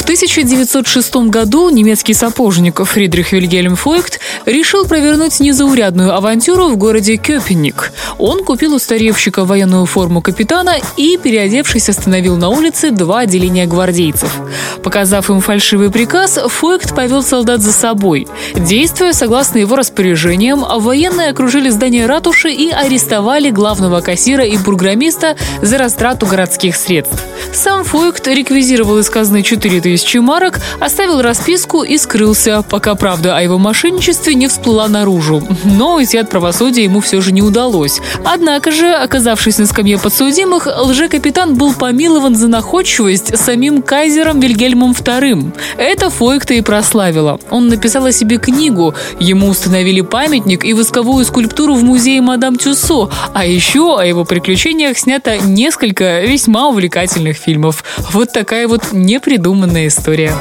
В 1906 году немецкий сапожник Фридрих Вильгельм Фойхт решил провернуть незаурядную авантюру в городе Кёпенник. Он купил у старевщика военную форму капитана и, переодевшись, остановил на улице два отделения гвардейцев. Показав им фальшивый приказ, Фойхт повел солдат за собой. Действуя согласно его распоряжениям, военные окружили здание ратуши и арестовали главного кассира и бургромиста за растрату городских средств. Сам Фойхт реквизировал из казны 4000 марок, оставил расписку и скрылся, пока правда о его мошенничестве не всплыла наружу. Но уйти от правосудия ему все же не удалось. Однако же, оказавшись на скамье подсудимых, лже-капитан был помилован за находчивость самим кайзером Вильгельмом II. Это Фойхта и прославило. Он написал о себе книгу, ему установили памятник и восковую скульптуру в музее Мадам Тюссо, а еще о его приключениях снято несколько весьма увлекательных фильмов. Вот такая вот непридуманная история.